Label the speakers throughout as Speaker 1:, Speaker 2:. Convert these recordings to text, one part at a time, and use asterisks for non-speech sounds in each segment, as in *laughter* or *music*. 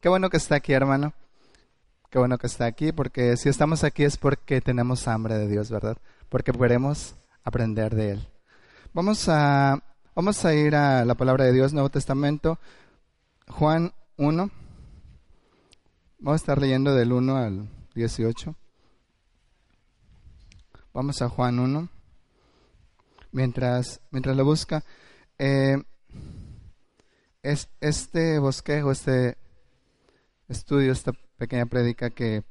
Speaker 1: Qué bueno que está aquí, hermano. Qué bueno que está aquí, porque si estamos aquí es porque tenemos hambre de Dios, ¿verdad? Porque queremos aprender de Él. Vamos a, vamos a ir a la palabra de Dios, Nuevo Testamento, Juan 1. Vamos a estar leyendo del 1 al 18. Vamos a Juan 1. Mientras, mientras lo busca, eh, es, este bosquejo, este estudio, esta pequeña prédica que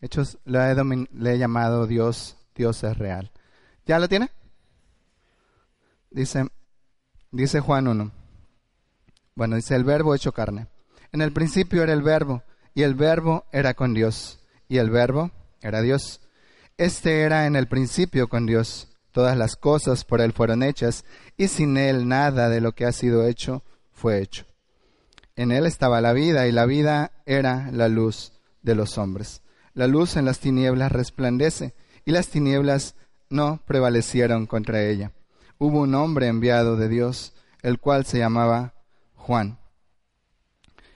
Speaker 1: Hechos le he, le he llamado Dios, Dios es real. ¿Ya lo tiene? Dice, dice Juan 1. Bueno, dice el verbo hecho carne. En el principio era el verbo, y el verbo era con Dios, y el verbo era Dios. Este era en el principio con Dios. Todas las cosas por él fueron hechas, y sin él nada de lo que ha sido hecho fue hecho. En él estaba la vida y la vida era la luz de los hombres. La luz en las tinieblas resplandece y las tinieblas no prevalecieron contra ella. Hubo un hombre enviado de Dios, el cual se llamaba Juan.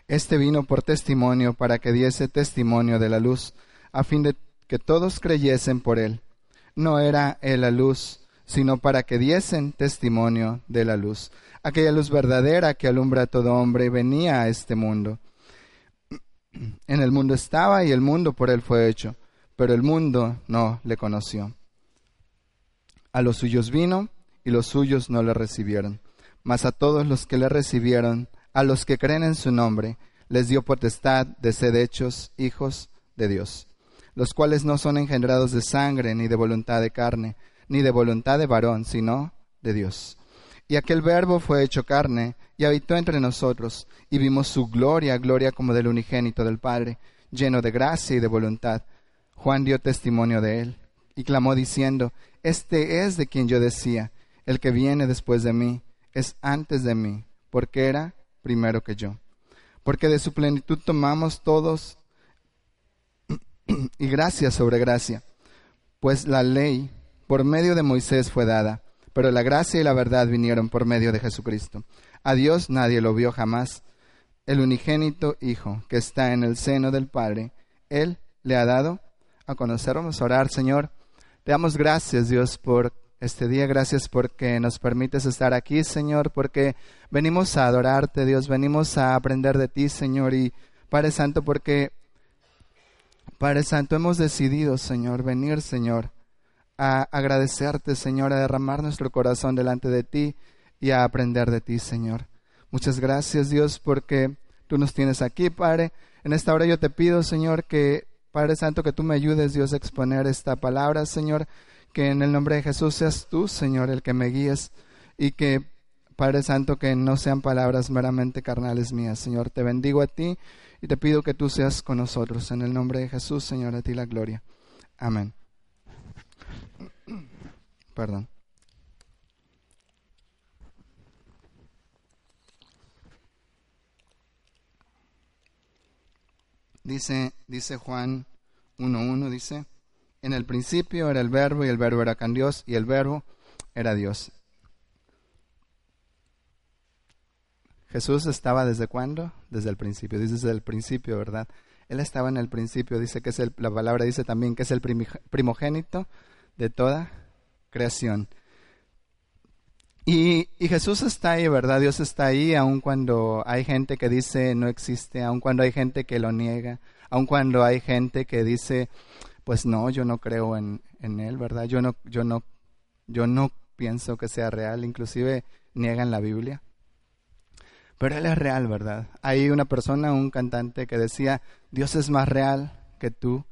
Speaker 1: Este vino por testimonio para que diese testimonio de la luz, a fin de que todos creyesen por él. No era él la luz, sino para que diesen testimonio de la luz aquella luz verdadera que alumbra a todo hombre, venía a este mundo. *clears throat* En el mundo estaba y el mundo por él fue hecho, pero el mundo no le conoció. A los suyos vino y los suyos no le recibieron. Mas a todos los que le recibieron, a los que creen en su nombre, les dio potestad de ser hechos hijos de Dios, los cuales no son engendrados de sangre, ni de voluntad de carne, ni de voluntad de varón, sino de Dios. Y aquel verbo fue hecho carne y habitó entre nosotros, y vimos su gloria, gloria como del unigénito del Padre, lleno de gracia y de voluntad. Juan dio testimonio de él, y clamó diciendo, Este es de quien yo decía, el que viene después de mí, es antes de mí, porque era primero que yo. Porque de su plenitud tomamos todos *clears throat* y gracia sobre gracia, pues la ley por medio de Moisés fue dada pero la gracia y la verdad vinieron por medio de Jesucristo. A Dios nadie lo vio jamás. El unigénito Hijo que está en el seno del Padre, Él le ha dado a conocer. Vamos a orar, Señor. Te damos gracias, Dios, por este día. Gracias porque nos permites estar aquí, Señor, porque venimos a adorarte, Dios. Venimos a aprender de ti, Señor. Y Padre Santo, porque, Padre Santo, hemos decidido, Señor, venir, Señor, a agradecerte, Señor, a derramar nuestro corazón delante de ti y a aprender de ti, Señor. Muchas gracias, Dios, porque tú nos tienes aquí, Padre. En esta hora yo te pido, Señor, que, Padre Santo, que tú me ayudes, Dios, a exponer esta palabra, Señor, que en el nombre de Jesús seas tú, Señor, el que me guíes y que, Padre Santo, que no sean palabras meramente carnales mías, Señor. Te bendigo a ti y te pido que tú seas con nosotros. En el nombre de Jesús, Señor, a ti la gloria. Amén. Perdón. Dice, dice Juan 1.1, dice, en el principio era el verbo y el verbo era con Dios y el verbo era Dios. Jesús estaba desde cuándo? Desde el principio, dice desde el principio, ¿verdad? Él estaba en el principio, dice que es el, la palabra dice también que es el primogénito de toda creación. Y, Jesús está ahí, ¿verdad? Dios está ahí, aun cuando hay gente que dice no existe, aun cuando hay gente que lo niega, aun cuando hay gente que dice, pues no, yo no creo en, en Él, ¿verdad? Yo no, yo, no, yo no pienso que sea real, inclusive niegan la Biblia. Pero Él es real, ¿verdad? Hay una persona, un cantante que decía, Dios es más real que tú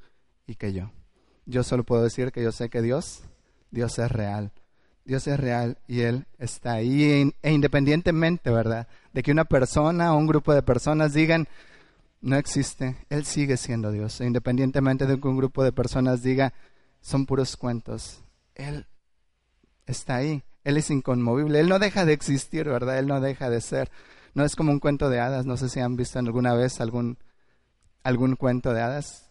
Speaker 1: y que yo. Yo solo puedo decir que yo sé que Dios Dios es real. Dios es real y Él está ahí. E, e independientemente, ¿verdad? De que una persona o un grupo de personas digan, no existe, Él sigue siendo Dios. E independientemente de que un grupo de personas diga, son puros cuentos, Él está ahí, Él es inconmovible, Él no deja de existir, ¿verdad? Él no deja de ser. No es como un cuento de hadas, no sé si han visto alguna vez algún, algún cuento de hadas,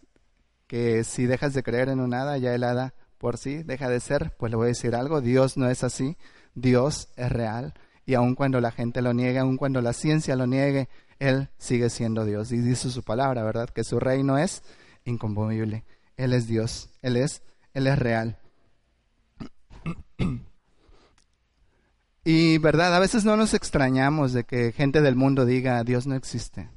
Speaker 1: que si dejas de creer en un hada, ya el hada por sí deja de ser, pues le voy a decir algo, Dios no es así, Dios es real, y aun cuando la gente lo niegue, aun cuando la ciencia lo niegue, Él sigue siendo Dios. Y dice su palabra, ¿verdad? Que su reino es inconmovible. Él es Dios, Él es, Él es real. Y verdad, a veces no nos extrañamos de que gente del mundo diga Dios no existe.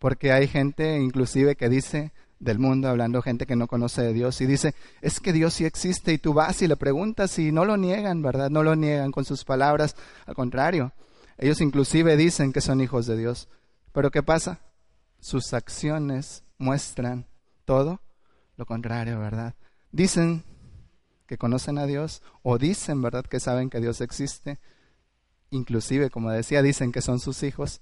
Speaker 1: Porque hay gente inclusive que dice del mundo, hablando gente que no conoce de Dios, y dice, es que Dios sí existe, y tú vas y le preguntas y no lo niegan, ¿verdad? No lo niegan con sus palabras, al contrario, ellos inclusive dicen que son hijos de Dios. Pero ¿qué pasa? Sus acciones muestran todo lo contrario, ¿verdad? Dicen que conocen a Dios o dicen, ¿verdad?, que saben que Dios existe. Inclusive, como decía, dicen que son sus hijos,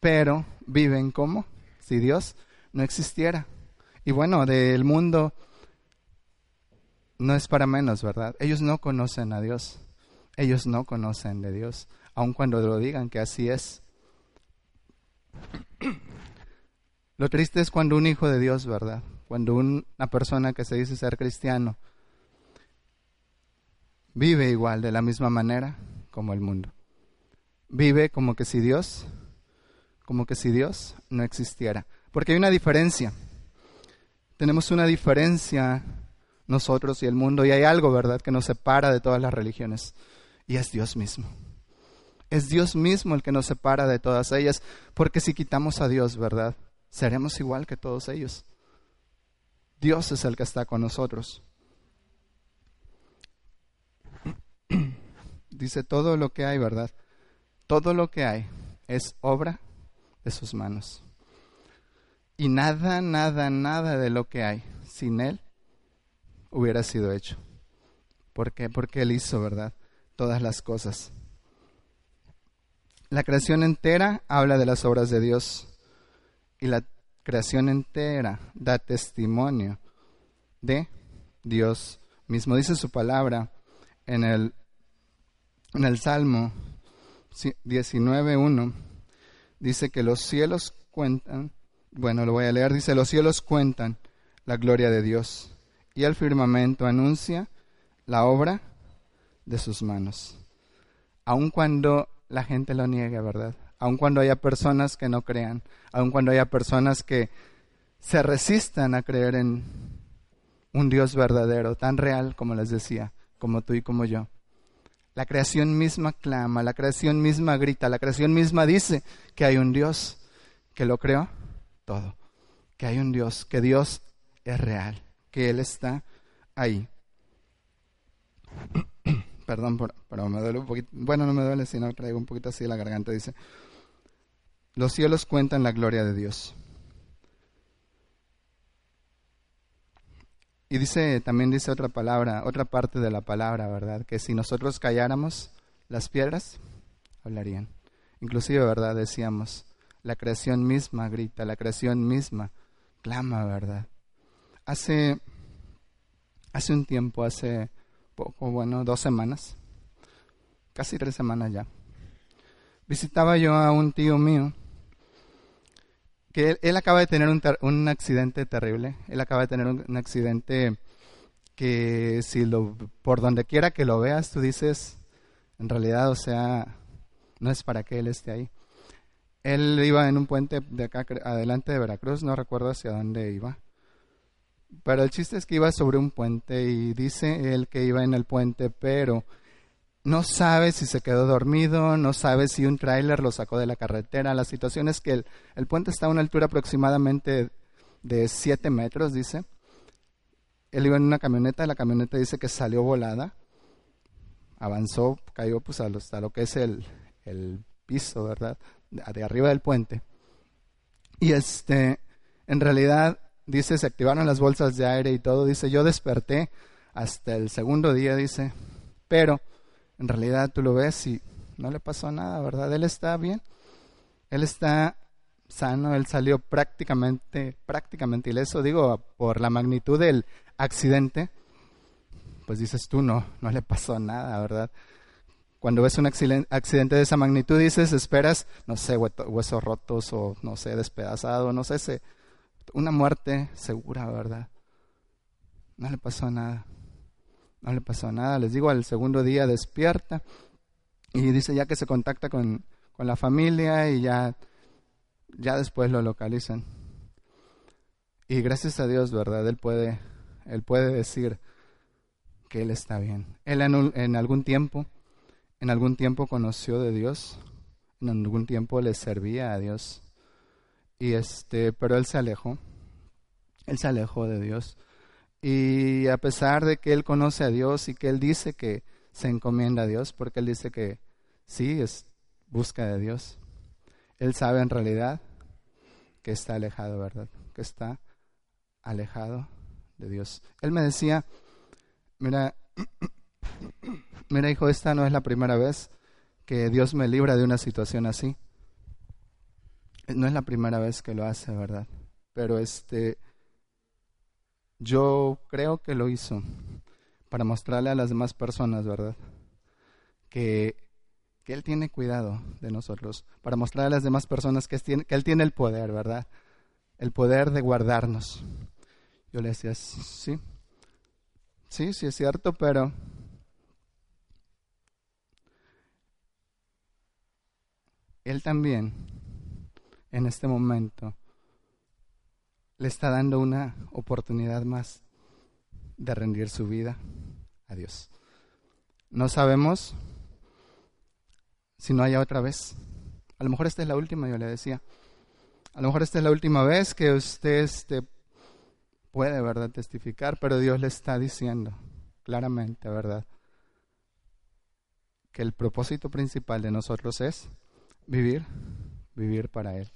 Speaker 1: pero viven como si Dios no existiera. Y bueno, del mundo no es para menos, ¿verdad? Ellos no conocen a Dios. Ellos no conocen de Dios, aun cuando lo digan que así es. *clears throat* Lo triste es cuando un hijo de Dios, ¿verdad? Cuando una persona que se dice ser cristiano vive igual, de la misma manera como el mundo. Vive como que si Dios, como que si Dios no existiera. Porque hay una diferencia. Tenemos una diferencia nosotros y el mundo y hay algo, ¿verdad?, que nos separa de todas las religiones y es Dios mismo. Es Dios mismo el que nos separa de todas ellas, porque si quitamos a Dios, ¿verdad?, seremos igual que todos ellos. Dios es el que está con nosotros. *clears throat* Dice todo lo que hay, ¿verdad? Todo lo que hay es obra de sus manos. Y nada, nada, nada de lo que hay sin Él hubiera sido hecho. ¿Por qué? Porque Él hizo, ¿verdad? Todas las cosas. La creación entera habla de las obras de Dios y la creación entera da testimonio de Dios mismo. Dice su palabra en el, en el Salmo 19.1, dice que los cielos cuentan bueno, lo voy a leer. Dice, los cielos cuentan la gloria de Dios y el firmamento anuncia la obra de sus manos. Aun cuando la gente lo niegue, ¿verdad? Aun cuando haya personas que no crean, aun cuando haya personas que se resistan a creer en un Dios verdadero, tan real como les decía, como tú y como yo. La creación misma clama, la creación misma grita, la creación misma dice que hay un Dios que lo creó todo. Que hay un Dios, que Dios es real, que Él está ahí. *clears throat* Perdón, pero me duele un poquito. Bueno, no me duele, sino traigo un poquito así la garganta. Dice: Los cielos cuentan la gloria de Dios. Y dice, también dice otra palabra, otra parte de la palabra, ¿verdad? Que si nosotros calláramos, las piedras hablarían. Inclusive, ¿verdad? Decíamos, la creación misma grita, la creación misma clama, ¿verdad? Hace, hace un tiempo, hace poco, bueno, dos semanas, casi tres semanas ya, visitaba yo a un tío mío que él, acaba de tener un, un, accidente terrible, él acaba de tener un, accidente que si lo, por donde quiera que lo veas, tú dices, en realidad, o sea, no es para que él esté ahí. Él iba en un puente de acá adelante de Veracruz, no recuerdo hacia dónde iba. Pero el chiste es que iba sobre un puente y dice él que iba en el puente, pero no sabe si se quedó dormido, no sabe si un tráiler lo sacó de la carretera. La situación es que el, puente está a una altura aproximadamente de 7 metros, dice. Él iba en una camioneta, la camioneta dice que salió volada, avanzó, cayó pues hasta lo que es el, el piso, ¿verdad? De arriba del puente. Y este, en realidad, dice, se activaron las bolsas de aire y todo. Dice, yo desperté hasta el segundo día, dice, pero en realidad tú lo ves y no le pasó nada, ¿verdad? Él está bien. Él está sano, él salió prácticamente, prácticamente ileso, digo, por la magnitud del accidente, pues dices tú, no, no le pasó nada, ¿verdad? Cuando ves un accidente de esa magnitud, dices, esperas, no sé, huesos rotos o, no sé, despedazado, no sé, una muerte segura, ¿verdad? No le pasó nada. No le pasó nada. Les digo, al segundo día despierta y dice ya que se contacta con, con la familia y ya, ya después lo localizan. Y gracias a Dios, ¿verdad? Él puede, él puede decir que él está bien. Él en, en algún tiempo en algún tiempo conoció de Dios, en algún tiempo le servía a Dios. Y este, pero él se alejó. Él se alejó de Dios. Y a pesar de que él conoce a Dios y que él dice que se encomienda a Dios, porque él dice que sí, es busca de Dios. Él sabe en realidad que está alejado, ¿verdad? Que está alejado de Dios. Él me decía, mira, *clears throat* mira hijo, esta no es la primera vez que Dios me libra de una situación así. No es la primera vez que lo hace, ¿verdad? Pero este, yo creo que lo hizo para mostrarle a las demás personas, ¿verdad? Que, que Él tiene cuidado de nosotros, para mostrarle a las demás personas que, que Él tiene el poder, ¿verdad? El poder de guardarnos. Yo le decía, sí, sí, sí es cierto, pero Él también, en este momento, le está dando una oportunidad más de rendir su vida a Dios. No sabemos si no haya otra vez. A lo mejor esta es la última, yo le decía. A lo mejor esta es la última vez que usted este, puede, ¿verdad?, testificar, pero Dios le está diciendo claramente, ¿verdad?, que el propósito principal de nosotros es vivir, vivir para Él.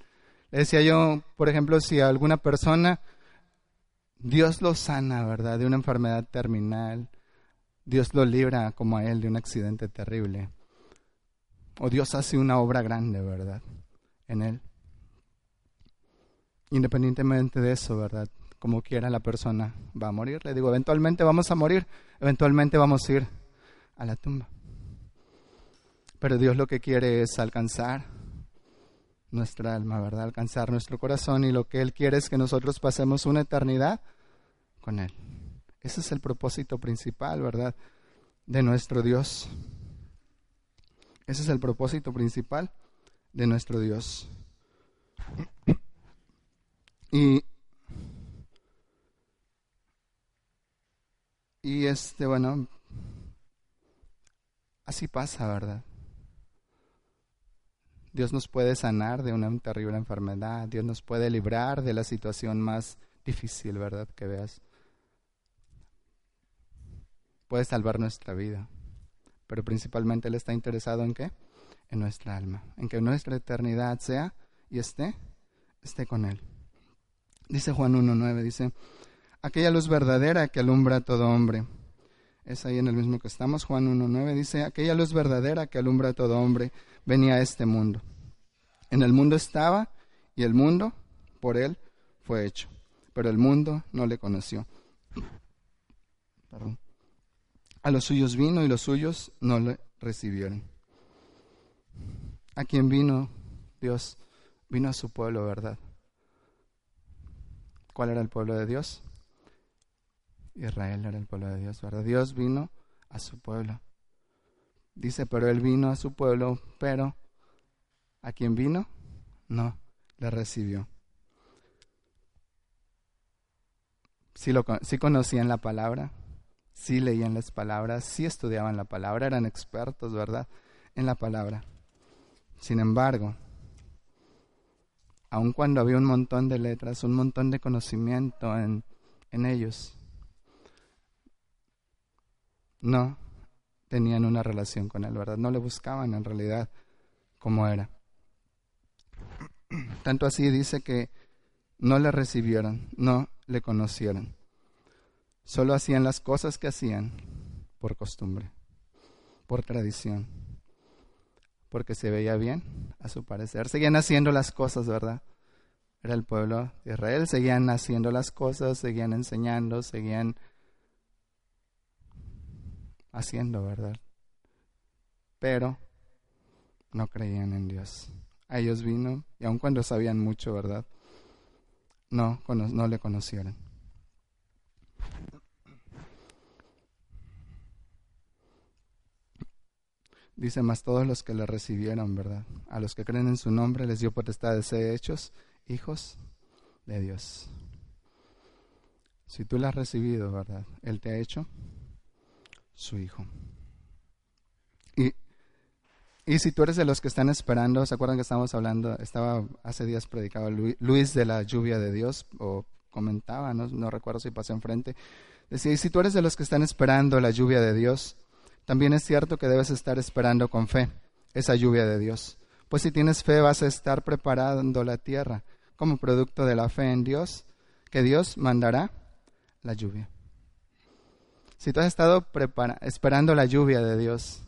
Speaker 1: Le decía yo, por ejemplo, si alguna persona Dios lo sana, ¿verdad? De una enfermedad terminal, Dios lo libra como a Él de un accidente terrible, o Dios hace una obra grande, ¿verdad? En Él. Independientemente de eso, ¿verdad? Como quiera la persona va a morir. Le digo, eventualmente vamos a morir, eventualmente vamos a ir a la tumba. Pero Dios lo que quiere es alcanzar nuestra alma, ¿verdad? Alcanzar nuestro corazón y lo que Él quiere es que nosotros pasemos una eternidad con Él. Ese es el propósito principal, ¿verdad? De nuestro Dios. Ese es el propósito principal de nuestro Dios. Y, y este, bueno, así pasa, ¿verdad? Dios nos puede sanar de una terrible enfermedad, Dios nos puede librar de la situación más difícil, ¿verdad? Que veas. Puede salvar nuestra vida, pero principalmente Él está interesado en qué? En nuestra alma, en que nuestra eternidad sea y esté, esté con Él. Dice Juan 1.9, dice, aquella luz verdadera que alumbra a todo hombre. Es ahí en el mismo que estamos, Juan 1.9 dice, aquella luz verdadera que alumbra a todo hombre venía a este mundo. En el mundo estaba y el mundo por él fue hecho, pero el mundo no le conoció. A los suyos vino y los suyos no le recibieron. ¿A quién vino Dios? Vino a su pueblo, ¿verdad? ¿Cuál era el pueblo de Dios? Israel era el pueblo de Dios, ¿verdad? Dios vino a su pueblo. Dice, pero él vino a su pueblo, pero ¿a quién vino? No, le recibió. Sí, lo, sí conocían la palabra, sí leían las palabras, sí estudiaban la palabra, eran expertos, ¿verdad? En la palabra. Sin embargo, aun cuando había un montón de letras, un montón de conocimiento en, en ellos, no tenían una relación con Él, ¿verdad? No le buscaban en realidad como era. *clears throat* Tanto así dice que no le recibieron, no le conocieron. Solo hacían las cosas que hacían por costumbre, por tradición, porque se veía bien, a su parecer. Seguían haciendo las cosas, ¿verdad? era el pueblo de Israel. Seguían haciendo las cosas, seguían enseñando, seguían haciendo, ¿verdad? Pero no creían en Dios. A ellos vino, y aun cuando sabían mucho, ¿verdad? No, no le conocieron. Dice, más todos los que le recibieron, ¿verdad? A los que creen en su nombre les dio potestad de ser hechos hijos de Dios. Si tú le has recibido, ¿verdad? Él te ha hecho su hijo. Y, y si tú eres de los que están esperando, ¿se acuerdan que estábamos hablando? Estaba hace días predicaba Luis de la lluvia de Dios, o comentaba, no, no recuerdo si pasó enfrente. Decía, y si tú eres de los que están esperando la lluvia de Dios, también es cierto que debes estar esperando con fe esa lluvia de Dios. Pues si tienes fe vas a estar preparando la tierra como producto de la fe en Dios, que Dios mandará la lluvia. Si tú has estado esperando la lluvia de Dios,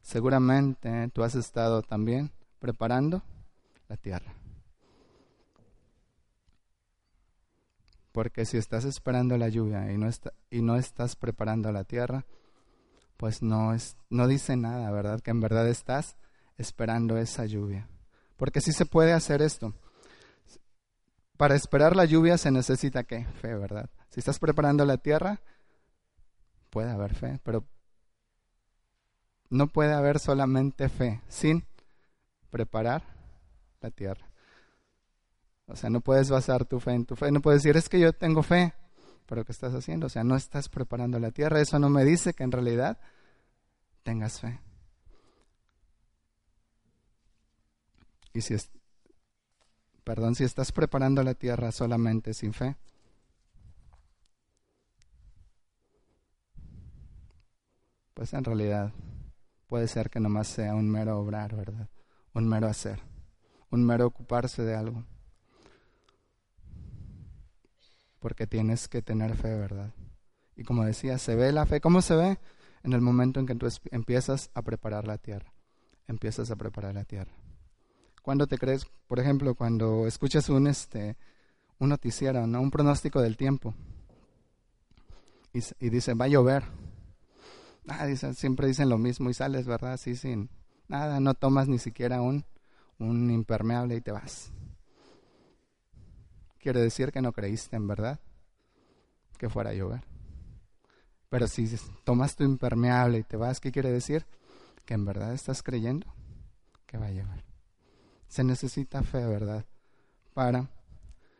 Speaker 1: seguramente tú has estado también preparando la tierra. Porque si estás esperando la lluvia y no, estás preparando la tierra, pues no, es, no dice nada, ¿verdad? Que en verdad estás esperando esa lluvia. Porque sí se puede hacer esto. Para esperar la lluvia se necesita qué? Fe, ¿verdad? Si estás preparando la tierra, puede haber fe, pero no puede haber solamente fe sin preparar la tierra. O sea, no puedes basar tu fe en tu fe. No puedes decir, es que yo tengo fe. Pero ¿qué estás haciendo? O sea, no estás preparando la tierra. Eso no me dice que en realidad tengas fe. Y si es, perdón, si estás preparando la tierra solamente sin fe, pues en realidad puede ser que nomás sea un mero obrar, ¿verdad? Un mero hacer, un mero ocuparse de algo porque tienes que tener fe, ¿verdad? Y como decía, se ve la fe. ¿Cómo se ve? En el momento en que tú empiezas a preparar la tierra. Empiezas a preparar la tierra. Cuando te crees, por ejemplo, cuando escuchas un, este, un noticiero, ¿no? un pronóstico del tiempo, y dice, va a llover. Ah, siempre dicen lo mismo y sales, ¿verdad? Así sin nada, no tomas ni siquiera un, un impermeable y te vas quiere decir que no creíste en verdad que fuera a llover. Pero si tomas tu impermeable y te vas, ¿qué quiere decir? Que en verdad estás creyendo que va a llover. Se necesita fe, ¿verdad? Para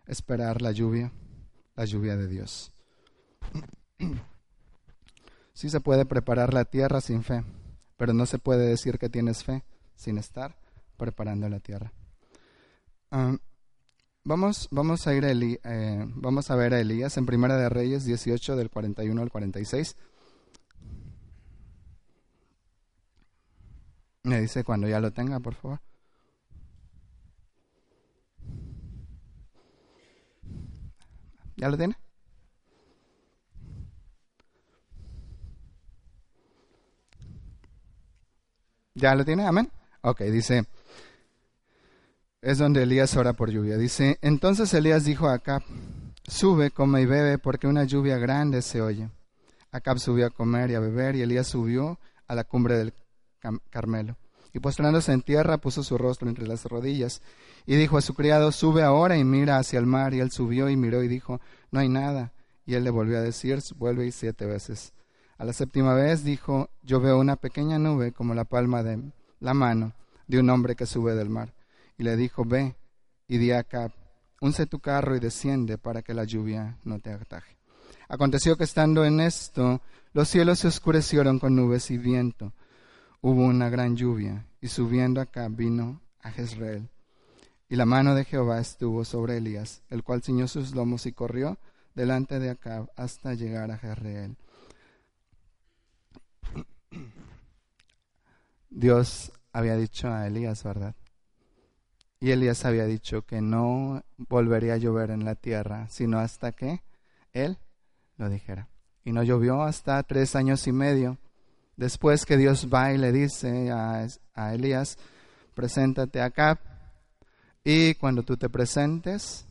Speaker 1: esperar la lluvia, la lluvia de Dios. *clears throat* Sí se puede preparar la tierra sin fe, pero no se puede decir que tienes fe sin estar preparando la tierra. Vamos, vamos, a ir a eh, vamos a ver a Elías en Primera de Reyes 18 del 41 al 46. Me dice cuando ya lo tenga, por favor. ¿Ya lo tiene? ¿Ya lo tiene? Amén. Ok, dice es donde Elías ora por lluvia. Dice, entonces Elías dijo a Acab, sube, come y bebe, porque una lluvia grande se oye. Acab subió a comer y a beber, y Elías subió a la cumbre del Carmelo. Y postrándose en tierra, puso su rostro entre las rodillas, y dijo a su criado, sube ahora y mira hacia el mar. Y él subió y miró y dijo, no hay nada. Y él le volvió a decir, vuelve y siete veces. A la séptima vez dijo, yo veo una pequeña nube como la palma de la mano de un hombre que sube del mar y le dijo, ve y di a Acab, unce tu carro y desciende para que la lluvia no te ataje. Aconteció que estando en esto, los cielos se oscurecieron con nubes y viento. Hubo una gran lluvia, y subiendo Acab vino a Jezreel. Y la mano de Jehová estuvo sobre Elías, el cual ciñó sus lomos y corrió delante de Acab hasta llegar a Jezreel. *clears throat* Dios había dicho a Elías, ¿verdad? Y Elías había dicho que no volvería a llover en la tierra, sino hasta que él lo dijera. Y no llovió hasta tres años y medio. Después que Dios va y le dice a, Elías, preséntate acá. y cuando tú te presentes,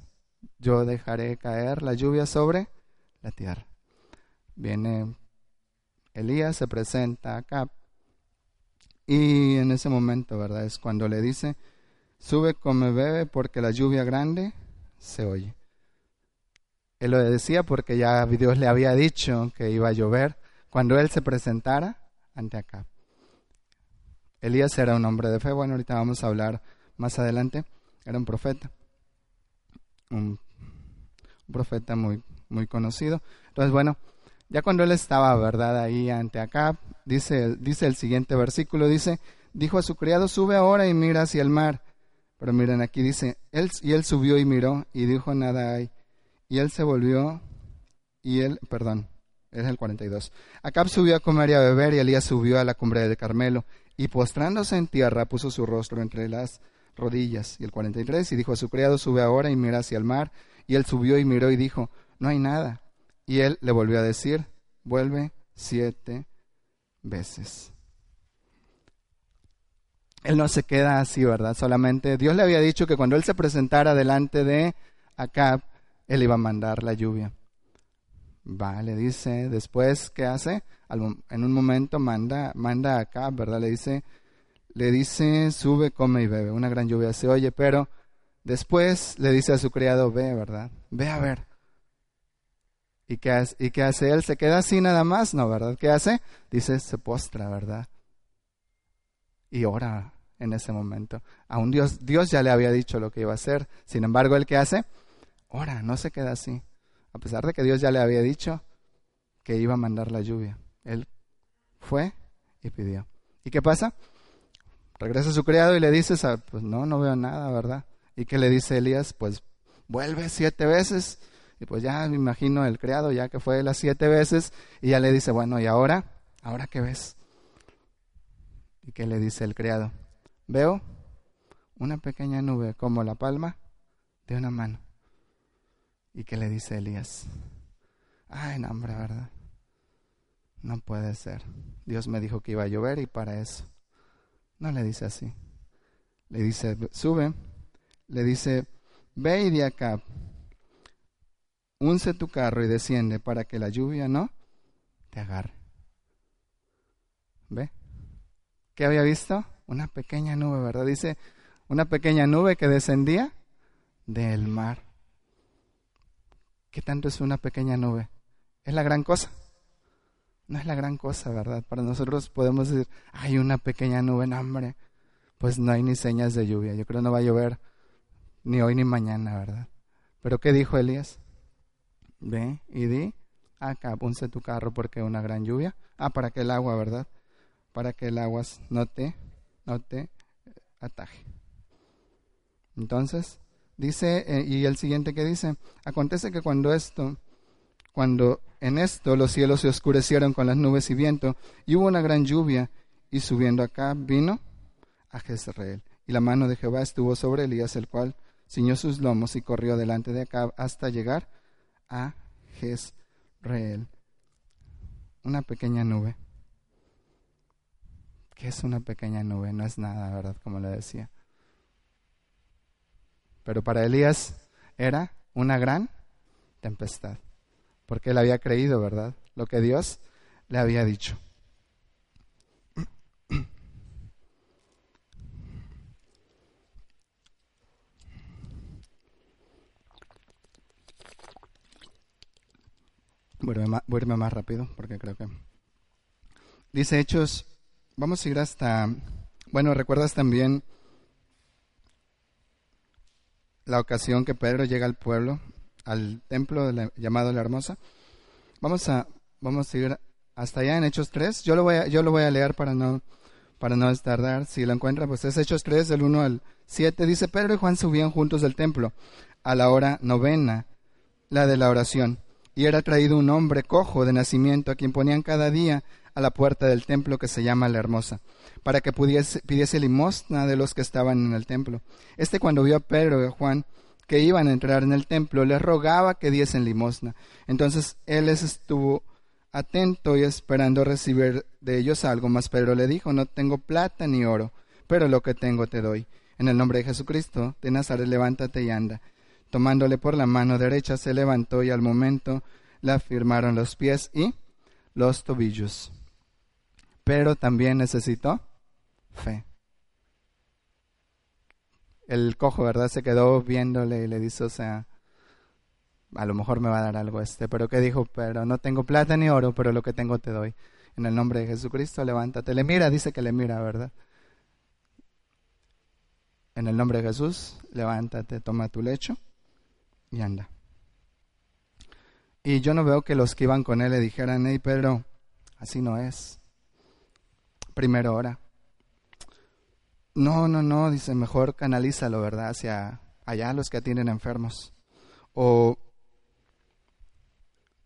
Speaker 1: yo dejaré caer la lluvia sobre la tierra. Viene Elías, se presenta acá, y en ese momento, ¿verdad? Es cuando le dice, sube, come, bebe, porque la lluvia grande se oye. Él lo decía porque ya Dios le había dicho que iba a llover cuando él se presentara ante acá. Elías era un hombre de fe, bueno, ahorita vamos a hablar más adelante, era un profeta, un, profeta muy, muy conocido. Entonces, bueno, ya cuando él estaba, ¿verdad?, ahí ante acá, dice, dice el siguiente versículo, dice, dijo a su criado, sube ahora y mira hacia el mar. Pero miren, aquí dice, él, y él subió y miró y dijo, nada hay. Y él se volvió y él, perdón, es el 42. Acab subió a comer y a beber y Elías subió a la cumbre del Carmelo y postrándose en tierra puso su rostro entre las rodillas. Y el 43, y dijo a su criado, sube ahora y mira hacia el mar. Y él subió y miró y dijo, no hay nada. Y él le volvió a decir, vuelve siete veces. Él no se queda así, ¿verdad? Solamente Dios le había dicho que cuando él se presentara delante de Acab, él iba a mandar la lluvia. Va, le dice, después, ¿qué hace? en un momento manda, manda acá, ¿verdad? Le dice, le dice, sube, come y bebe. Una gran lluvia se oye, pero después le dice a su criado, ve, ¿verdad? Ve a ver. ¿Y qué, hace, ¿Y qué hace él? ¿Se queda así nada más? No, ¿verdad? ¿Qué hace? Dice, se postra, ¿verdad? Y ora en ese momento. Aún Dios, Dios ya le había dicho lo que iba a hacer. Sin embargo, ¿él qué hace? Ora, no se queda así. A pesar de que Dios ya le había dicho que iba a mandar la lluvia. Él fue y pidió. ¿Y qué pasa? Regresa a su criado y le dice, pues no, no veo nada, ¿verdad? ¿Y qué le dice Elías? Pues vuelve siete veces. Y pues ya me imagino el criado, ya que fue las siete veces, y ya le dice, bueno, ¿y ahora? ¿Ahora qué ves? ¿Y qué le dice el criado? Veo una pequeña nube como la palma de una mano. ¿Y qué le dice Elías? Ay, no, ¿verdad? No puede ser. Dios me dijo que iba a llover y para eso. No le dice así. Le dice, sube. Le dice, ve y de acá. Unce tu carro y desciende para que la lluvia no te agarre. ¿Ve? ¿Qué había visto? Una pequeña nube, ¿verdad? Dice, una pequeña nube que descendía del mar. ¿Qué tanto es una pequeña nube? ¿Es la gran cosa? No es la gran cosa, ¿verdad? Para nosotros podemos decir, hay una pequeña nube, no, hombre. Pues no hay ni señas de lluvia. Yo creo que no va a llover ni hoy ni mañana, ¿verdad? Pero ¿qué dijo Elías? Ve y di, acá, ponce tu carro porque una gran lluvia. Ah, para que el agua, ¿verdad? Para que el agua no te, no te ataje. Entonces, Dice, eh, y el siguiente que dice, acontece que cuando esto, cuando en esto los cielos se oscurecieron con las nubes y viento, y hubo una gran lluvia, y subiendo acá vino a Jezreel. Y la mano de Jehová estuvo sobre Elías, el cual ciñó sus lomos y corrió delante de acá hasta llegar a Jezreel. Una pequeña nube. ¿Qué es una pequeña nube? No es nada, ¿verdad? Como le decía. Pero para Elías era una gran tempestad, porque él había creído, ¿verdad? Lo que Dios le había dicho. Irme más rápido porque creo que... Dice Hechos, vamos a ir hasta... Bueno, recuerdas también la ocasión que Pedro llega al pueblo, al templo llamado La Hermosa. Vamos a, vamos a ir hasta allá en Hechos 3. Yo lo voy a, yo lo voy a leer para no, para no tardar. Si lo encuentra, pues es Hechos 3, del 1 al 7. Dice, Pedro y Juan subían juntos del templo a la hora novena, la de la oración. Y era traído un hombre cojo de nacimiento a quien ponían cada día a la puerta del templo que se llama La Hermosa para que pudiese, pidiese limosna de los que estaban en el templo. Este cuando vio a Pedro y a Juan que iban a entrar en el templo, les rogaba que diesen limosna. Entonces él les estuvo atento y esperando recibir de ellos algo, mas Pedro le dijo, no tengo plata ni oro, pero lo que tengo te doy. En el nombre de Jesucristo de Nazaret, levántate y anda. Tomándole por la mano derecha, se levantó y al momento le afirmaron los pies y los tobillos. Pero también necesitó fe. El cojo, ¿verdad? Se quedó viéndole y le dice, o sea, a lo mejor me va a dar algo este, pero que dijo, pero no tengo plata ni oro, pero lo que tengo te doy. En el nombre de Jesucristo, levántate. Le mira, dice que le mira, ¿verdad? En el nombre de Jesús, levántate, toma tu lecho y anda. Y yo no veo que los que iban con él le dijeran, hey Pedro, así no es. Primero ora. No, no, no, dice, mejor canalízalo, ¿verdad? Hacia allá los que atienden enfermos. O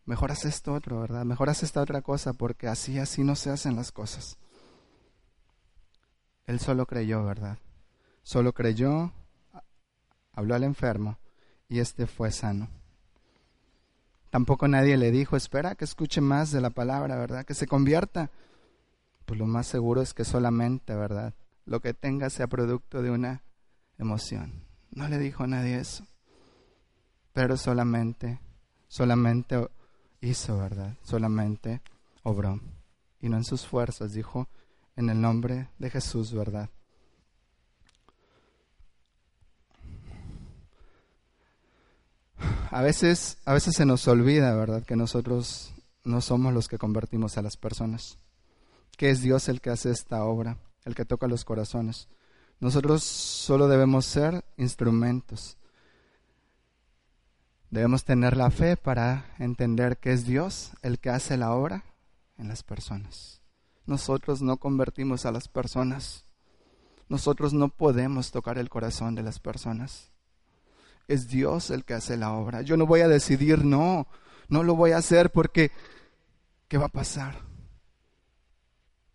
Speaker 1: mejor haz esto otro, ¿verdad? Mejor haz esta otra cosa porque así, así no se hacen las cosas. Él solo creyó, ¿verdad? Solo creyó, habló al enfermo y éste fue sano. Tampoco nadie le dijo, espera que escuche más de la palabra, ¿verdad? Que se convierta. Pues lo más seguro es que solamente, ¿verdad? Lo que tenga sea producto de una emoción. No le dijo a nadie eso. Pero solamente, solamente hizo, ¿verdad? Solamente obró. Y no en sus fuerzas, dijo, en el nombre de Jesús, ¿verdad? A veces, a veces se nos olvida, ¿verdad?, que nosotros no somos los que convertimos a las personas, que es Dios el que hace esta obra, el que toca los corazones. Nosotros solo debemos ser instrumentos Debemos tener la fe para entender que es Dios el que hace la obra en las personas. Nosotros no convertimos a las personas. Nosotros no podemos tocar el corazón de las personas. Es Dios el que hace la obra. Yo no voy a decidir, no, no lo voy a hacer porque, ¿qué va a pasar?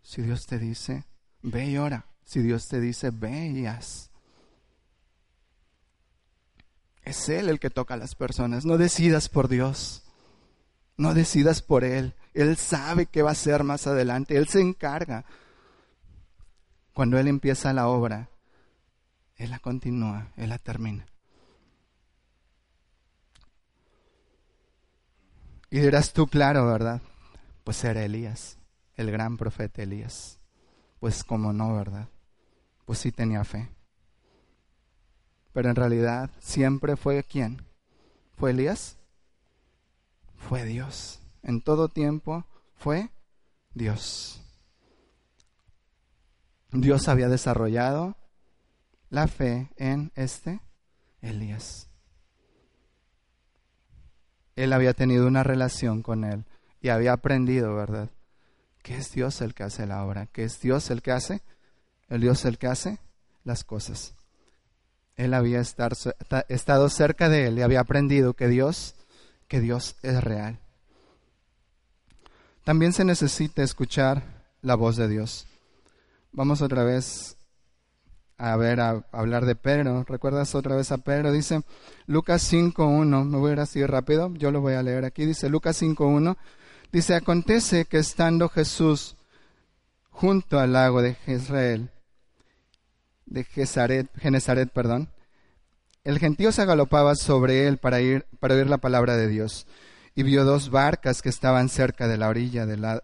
Speaker 1: Si Dios te dice, ve y ora. Si Dios te dice, ve y haz. Es Él el que toca a las personas. No decidas por Dios. No decidas por Él. Él sabe qué va a hacer más adelante. Él se encarga. Cuando Él empieza la obra, Él la continúa, Él la termina. Y dirás tú, claro, ¿verdad? Pues era Elías, el gran profeta Elías. Pues como no, ¿verdad? Pues sí tenía fe. Pero en realidad siempre fue quién? ¿Fue Elías? Fue Dios. En todo tiempo fue Dios. Dios había desarrollado la fe en este Elías. Él había tenido una relación con él y había aprendido, ¿verdad? Que es Dios el que hace la obra, que es Dios el que hace, el Dios el que hace las cosas él había estado cerca de él y había aprendido que Dios, que Dios es real. También se necesita escuchar la voz de Dios. Vamos otra vez a ver, a, hablar de Pedro. ¿Recuerdas otra vez a Pedro? Dice Lucas 5.1, me voy a ir así rápido, yo lo voy a leer aquí. Dice Lucas 5.1, dice, acontece que estando Jesús junto al lago de Israel, de Genezaret, perdón, el gentío se agalopaba sobre él para, ir, para oír la palabra de Dios, y vio dos barcas que estaban cerca de la orilla de la,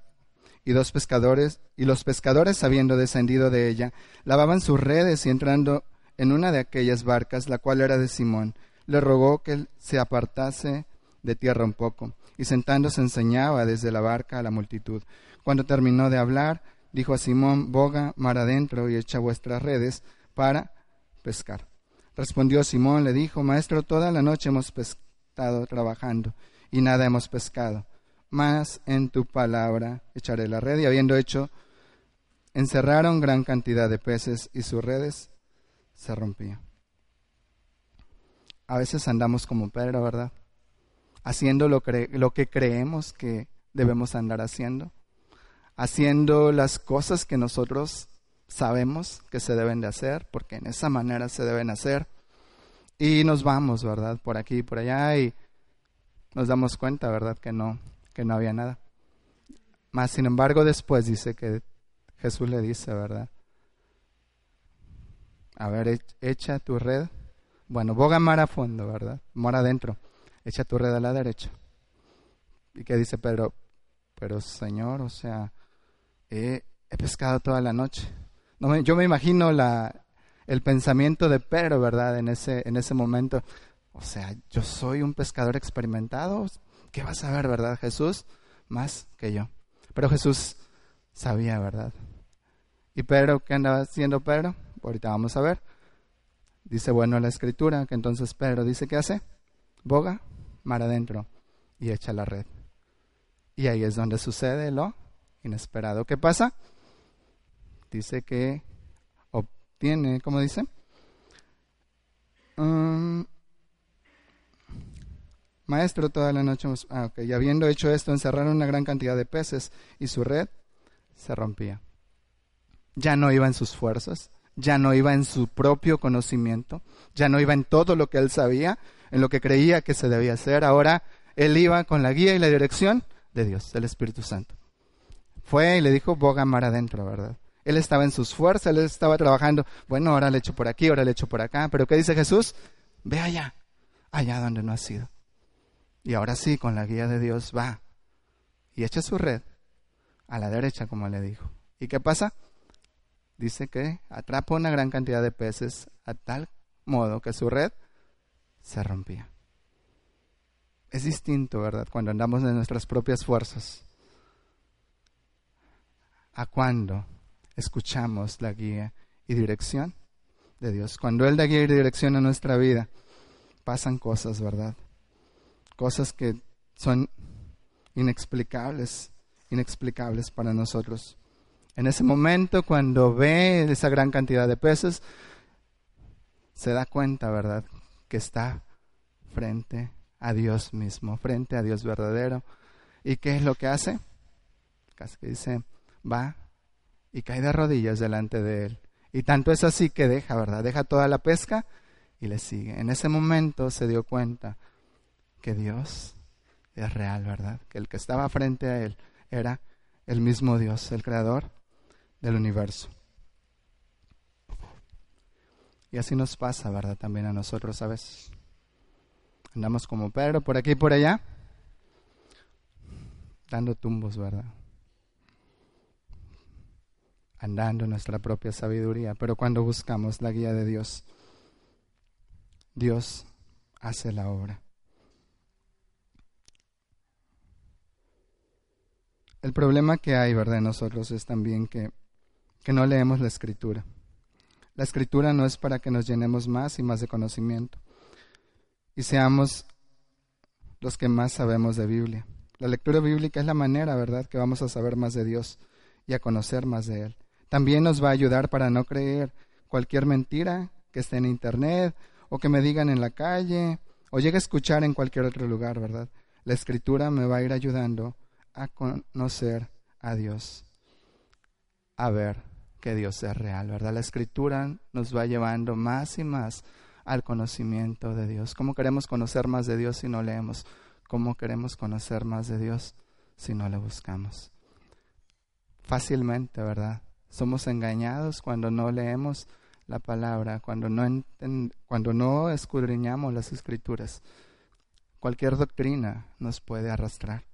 Speaker 1: y dos pescadores, y los pescadores, habiendo descendido de ella, lavaban sus redes y entrando en una de aquellas barcas, la cual era de Simón, le rogó que se apartase de tierra un poco, y sentándose enseñaba desde la barca a la multitud. Cuando terminó de hablar, dijo a Simón, boga mar adentro y echa vuestras redes para pescar. Respondió Simón, le dijo, Maestro, toda la noche hemos estado trabajando y nada hemos pescado, mas en tu palabra echaré la red. Y habiendo hecho, encerraron gran cantidad de peces y sus redes se rompían. A veces andamos como Pedro, ¿verdad? Haciendo lo, lo que creemos que debemos andar haciendo haciendo las cosas que nosotros sabemos que se deben de hacer, porque en esa manera se deben hacer. Y nos vamos, ¿verdad? Por aquí y por allá y nos damos cuenta, ¿verdad? Que no, que no había nada. Más sin embargo, después dice que Jesús le dice, ¿verdad? A ver, echa tu red. Bueno, boga mar a fondo, ¿verdad? Mar adentro. Echa tu red a la derecha. ¿Y qué dice Pedro? Pero Señor, o sea, he, pescado toda la noche. No yo me imagino la, el pensamiento de Pedro, ¿verdad? En ese, en ese momento. O sea, yo soy un pescador experimentado. ¿Qué vas a ver, verdad, Jesús? Más que yo. Pero Jesús sabía, ¿verdad? ¿Y Pedro qué andaba haciendo Pedro? Ahorita vamos a ver. Dice, bueno, la escritura, que entonces Pedro dice, ¿qué hace? Boga, mar adentro, y echa la red. Y ahí es donde sucede lo inesperado. ¿Qué pasa? Dice que obtiene, ¿cómo dice? Um, maestro, toda la noche, ah, y habiendo hecho esto, encerraron una gran cantidad de peces y su red se rompía. Ya no iba en sus fuerzas, ya no iba en su propio conocimiento, ya no iba en todo lo que él sabía, en lo que creía que se debía hacer. Ahora él iba con la guía y la dirección de Dios, del Espíritu Santo. Fue y le dijo, boga mar adentro, ¿verdad? Él estaba en sus fuerzas, él estaba trabajando, bueno, ahora le echo por aquí, ahora le echo por acá, pero ¿qué dice Jesús? Ve allá, allá donde no ha sido. Y ahora sí, con la guía de Dios va y echa su red a la derecha, como le dijo. ¿Y qué pasa? Dice que atrapa una gran cantidad de peces a tal modo que su red se rompía. Es distinto, ¿verdad? Cuando andamos de nuestras propias fuerzas. A cuando escuchamos la guía y dirección de Dios. Cuando Él da guía y dirección a nuestra vida, pasan cosas, ¿verdad? Cosas que son inexplicables, inexplicables para nosotros. En ese momento, cuando ve esa gran cantidad de peces, se da cuenta, ¿verdad?, que está frente a Dios mismo, frente a Dios verdadero. ¿Y qué es lo que hace? Casi que dice, va y cae de rodillas delante de él. Y tanto es así que deja, ¿verdad? Deja toda la pesca y le sigue. En ese momento se dio cuenta que Dios es real, ¿verdad? Que el que estaba frente a él era el mismo Dios, el creador del universo. Y así nos pasa, ¿verdad? También a nosotros, ¿sabes? Andamos como Pedro por aquí y por allá, dando tumbos, ¿verdad? Andando en nuestra propia sabiduría, pero cuando buscamos la guía de Dios, Dios hace la obra. El problema que hay, ¿verdad?, en nosotros es también que, que no leemos la escritura. La escritura no es para que nos llenemos más y más de conocimiento y seamos los que más sabemos de Biblia. La lectura bíblica es la manera, ¿verdad?, que vamos a saber más de Dios y a conocer más de Él. También nos va a ayudar para no creer cualquier mentira que esté en Internet o que me digan en la calle o llegue a escuchar en cualquier otro lugar, ¿verdad? La escritura me va a ir ayudando a conocer a Dios, a ver que Dios es real, ¿verdad? La escritura nos va llevando más y más al conocimiento de Dios. ¿Cómo queremos conocer más de Dios si no leemos? ¿Cómo queremos conocer más de Dios si no le buscamos? Fácilmente, ¿verdad? Somos engañados cuando no leemos la palabra, cuando no, cuando no escudriñamos las escrituras. Cualquier doctrina nos puede arrastrar.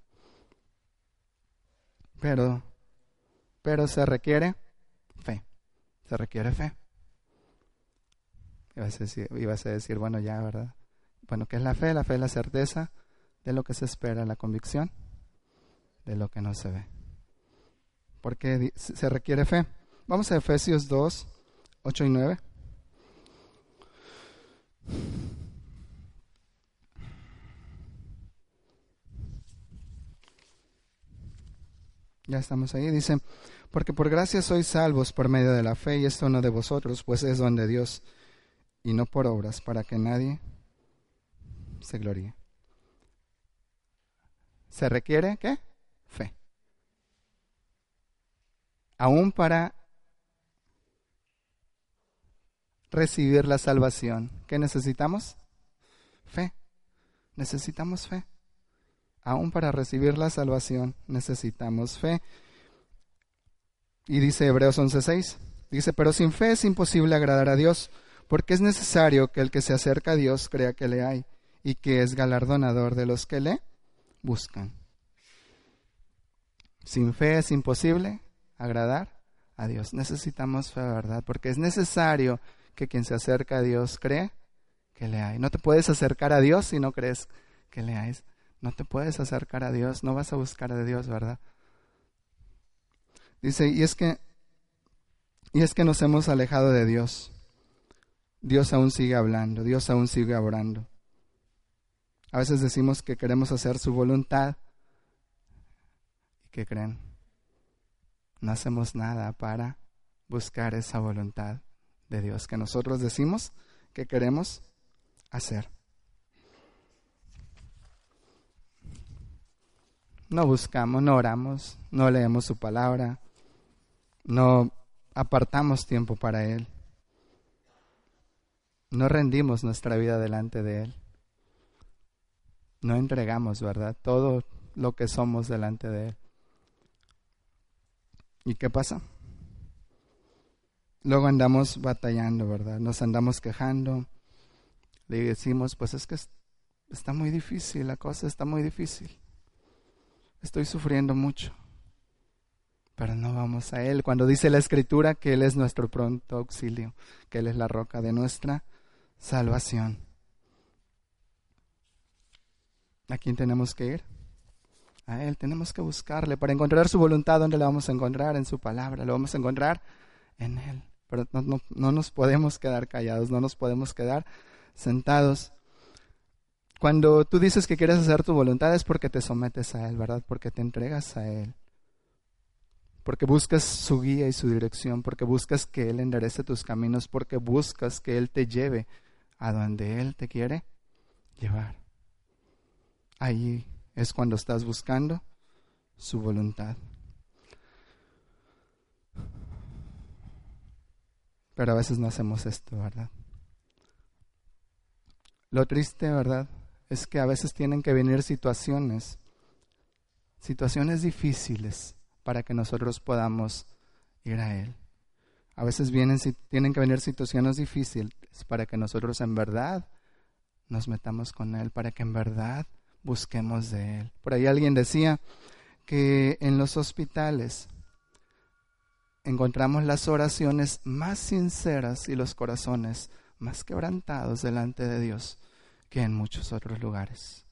Speaker 1: Pero, pero se requiere fe. Se requiere fe. Ibas a, decir, bueno, ya, ¿verdad? Bueno, ¿qué es la fe? La fe es la certeza de lo que se espera, la convicción de lo que no se ve. Porque se requiere fe. Vamos a Efesios 2, 8 y 9. Ya estamos ahí. Dice, porque por gracia sois salvos por medio de la fe y esto no de vosotros, pues es donde Dios y no por obras, para que nadie se gloríe. ¿Se requiere qué? Fe. Aún para recibir la salvación, ¿qué necesitamos? Fe. Necesitamos fe. Aún para recibir la salvación necesitamos fe. Y dice Hebreos 11:6, Dice, pero sin fe es imposible agradar a Dios, porque es necesario que el que se acerca a Dios crea que le hay y que es galardonador de los que le buscan. Sin fe es imposible agradar a Dios. Necesitamos fe, ¿verdad? Porque es necesario que quien se acerca a Dios cree que le hay. No te puedes acercar a Dios si no crees que le hay. No te puedes acercar a Dios, no vas a buscar a Dios, ¿verdad? Dice, y es que y es que nos hemos alejado de Dios. Dios aún sigue hablando, Dios aún sigue obrando. A veces decimos que queremos hacer su voluntad. ¿Y qué creen? No hacemos nada para buscar esa voluntad de Dios que nosotros decimos que queremos hacer. No buscamos, no oramos, no leemos su palabra, no apartamos tiempo para Él, no rendimos nuestra vida delante de Él, no entregamos, ¿verdad? Todo lo que somos delante de Él. ¿Y qué pasa? Luego andamos batallando, ¿verdad? Nos andamos quejando. Le decimos, pues es que está muy difícil, la cosa está muy difícil. Estoy sufriendo mucho. Pero no vamos a Él. Cuando dice la Escritura que Él es nuestro pronto auxilio, que Él es la roca de nuestra salvación. ¿A quién tenemos que ir? A Él tenemos que buscarle para encontrar su voluntad. ¿Dónde la vamos a encontrar? En su palabra. Lo vamos a encontrar en Él. Pero no, no, nos podemos quedar callados, no nos podemos quedar sentados. Cuando tú dices que quieres hacer tu voluntad es porque te sometes a Él, ¿verdad? Porque te entregas a Él. Porque buscas su guía y su dirección, porque buscas que Él enderece tus caminos, porque buscas que Él te lleve a donde Él te quiere llevar. Ahí es cuando estás buscando su voluntad. Pero a veces no hacemos esto, ¿verdad? Lo triste, ¿verdad? Es que a veces tienen que venir situaciones, situaciones difíciles para que nosotros podamos ir a Él. A veces vienen, tienen que venir situaciones difíciles para que nosotros en verdad nos metamos con Él, para que en verdad busquemos de Él. Por ahí alguien decía que en los hospitales encontramos las oraciones más sinceras y los corazones más quebrantados delante de Dios que en muchos otros lugares.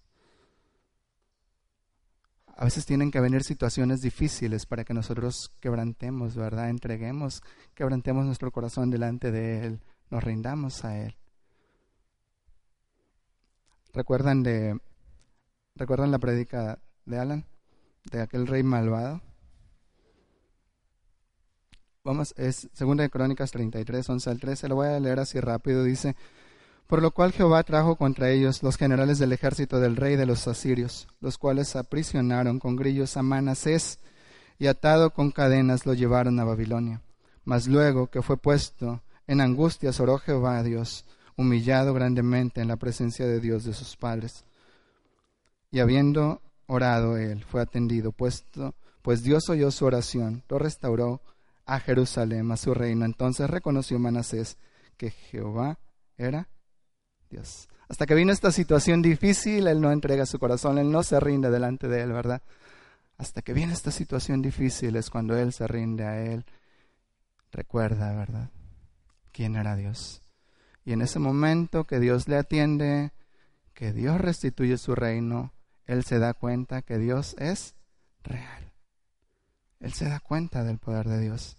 Speaker 1: A veces tienen que venir situaciones difíciles para que nosotros quebrantemos, ¿verdad? Entreguemos, quebrantemos nuestro corazón delante de Él, nos rindamos a Él. ¿Recuerdan de recuerdan la predica de Alan de aquel rey malvado? Vamos, es Segunda de Crónicas 33, 11 al 13, lo voy a leer así rápido, dice, por lo cual Jehová trajo contra ellos los generales del ejército del rey de los asirios, los cuales aprisionaron con grillos a Manasés y atado con cadenas lo llevaron a Babilonia. Mas luego que fue puesto en angustias oró Jehová a Dios, humillado grandemente en la presencia de Dios de sus padres. Y habiendo orado él, fue atendido, puesto, pues Dios oyó su oración, lo restauró a Jerusalén, a su reino. Entonces reconoció Manasés que Jehová era Hasta que vino esta situación difícil, él no entrega su corazón, él no se rinde delante de él, ¿verdad? Hasta que viene esta situación difícil es cuando él se rinde a él. Recuerda, ¿verdad? ¿Quién era Dios? Y en ese momento que Dios le atiende, que Dios restituye su reino, él se da cuenta que Dios es real. Él se da cuenta del poder de Dios.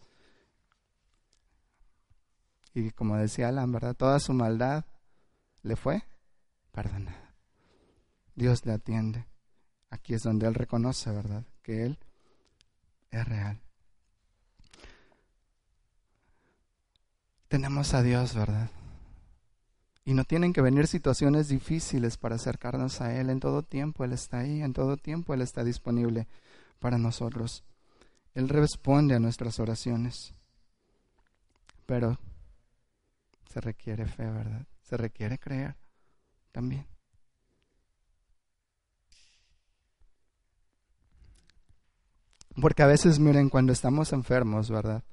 Speaker 1: Y como decía Alan, ¿verdad? Toda su maldad le fue perdonada. Dios le atiende. Aquí es donde Él reconoce, ¿verdad? Que Él es real. Tenemos a Dios, ¿verdad? Y no tienen que venir situaciones difíciles para acercarnos a Él. En todo tiempo Él está ahí, en todo tiempo Él está disponible para nosotros. Él responde a nuestras oraciones. Pero se requiere fe, ¿verdad? Se requiere creer también. Porque a veces, miren, cuando estamos enfermos, ¿verdad?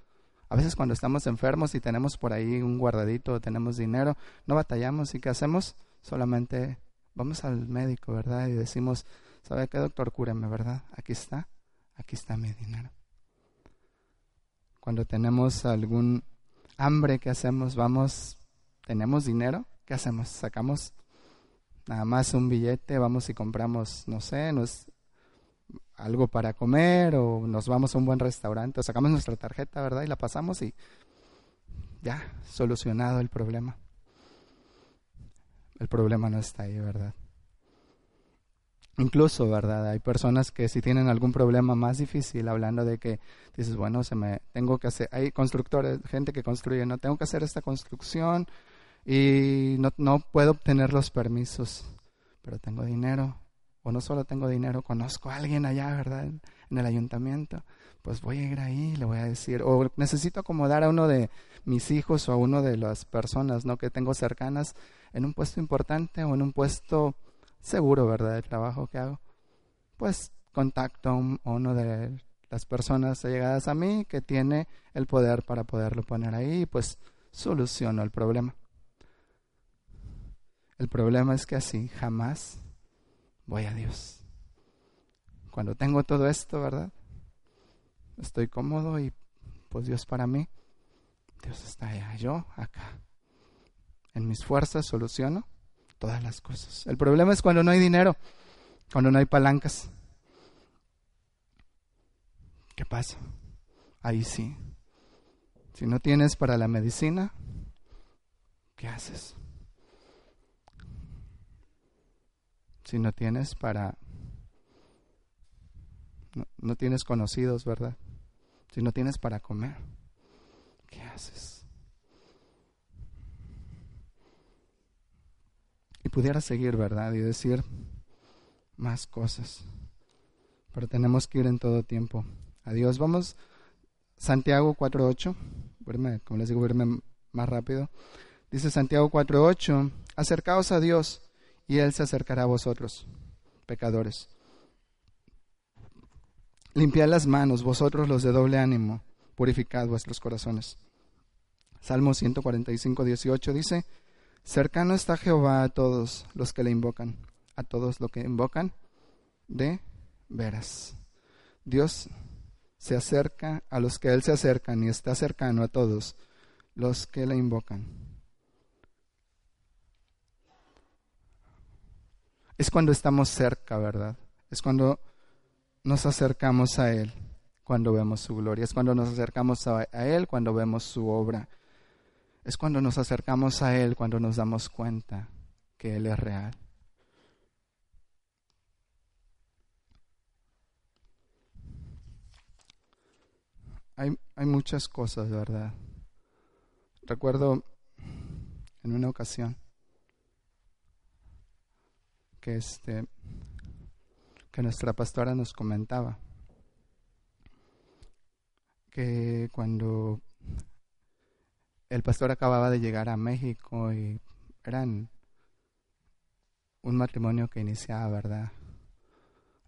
Speaker 1: A veces cuando estamos enfermos y tenemos por ahí un guardadito tenemos dinero, no batallamos y ¿qué hacemos? Solamente vamos al médico, ¿verdad? Y decimos, ¿sabe qué doctor? Cúreme, ¿verdad? Aquí está, aquí está mi dinero. Cuando tenemos algún hambre, ¿qué hacemos? Vamos, tenemos dinero, ¿qué hacemos? Sacamos nada más un billete, vamos y compramos, no sé, nos, algo para comer o nos vamos a un buen restaurante o sacamos nuestra tarjeta, ¿verdad? Y la pasamos y ya, solucionado el problema. El problema no está ahí, ¿verdad? Incluso, ¿verdad? Hay personas que si tienen algún problema más difícil, hablando de que dices, bueno, se me tengo que hacer, hay constructores, gente que construye, no tengo que hacer esta construcción y no, no puedo obtener los permisos, pero tengo dinero, o no solo tengo dinero, conozco a alguien allá, ¿verdad? En el ayuntamiento, pues voy a ir ahí, le voy a decir, o necesito acomodar a uno de mis hijos o a uno de las personas, ¿no? Que tengo cercanas en un puesto importante o en un puesto seguro, ¿verdad? El trabajo que hago. Pues contacto a, uno de las personas allegadas a mí que tiene el poder para poderlo poner ahí y pues soluciono el problema. El problema es que así jamás voy a Dios. Cuando tengo todo esto, ¿verdad? Estoy cómodo y pues Dios para mí, Dios está allá, yo acá. En mis fuerzas soluciono todas las cosas. El problema es cuando no hay dinero, cuando no hay palancas. ¿Qué pasa? Ahí sí. Si no tienes para la medicina, ¿qué haces? Si no tienes para... No, tienes conocidos, ¿verdad? Si no tienes para comer, ¿qué haces? Y pudiera seguir, ¿verdad? Y decir más cosas. Pero tenemos que ir en todo tiempo. Adiós. Vamos, Santiago 4.8. Como les digo, irme más rápido. Dice Santiago 4.8. Acercaos a Dios y Él se acercará a vosotros, pecadores. Limpiad las manos, vosotros los de doble ánimo, purificad vuestros corazones. Salmo 145, 18 dice, Cercano está Jehová a todos los que le invocan, a todos los que invocan de veras. Dios se acerca a los que Él se acercan y está cercano a todos los que le invocan. Es cuando estamos cerca, ¿verdad? Es cuando nos acercamos a Él, cuando vemos su gloria. Es cuando nos acercamos a, Él, cuando vemos su obra. Es cuando nos acercamos a Él, cuando nos damos cuenta que Él es real. Hay, hay muchas cosas, ¿verdad? Recuerdo en una ocasión que este que nuestra pastora nos comentaba que cuando el pastor acababa de llegar a México y eran un matrimonio que iniciaba, ¿verdad?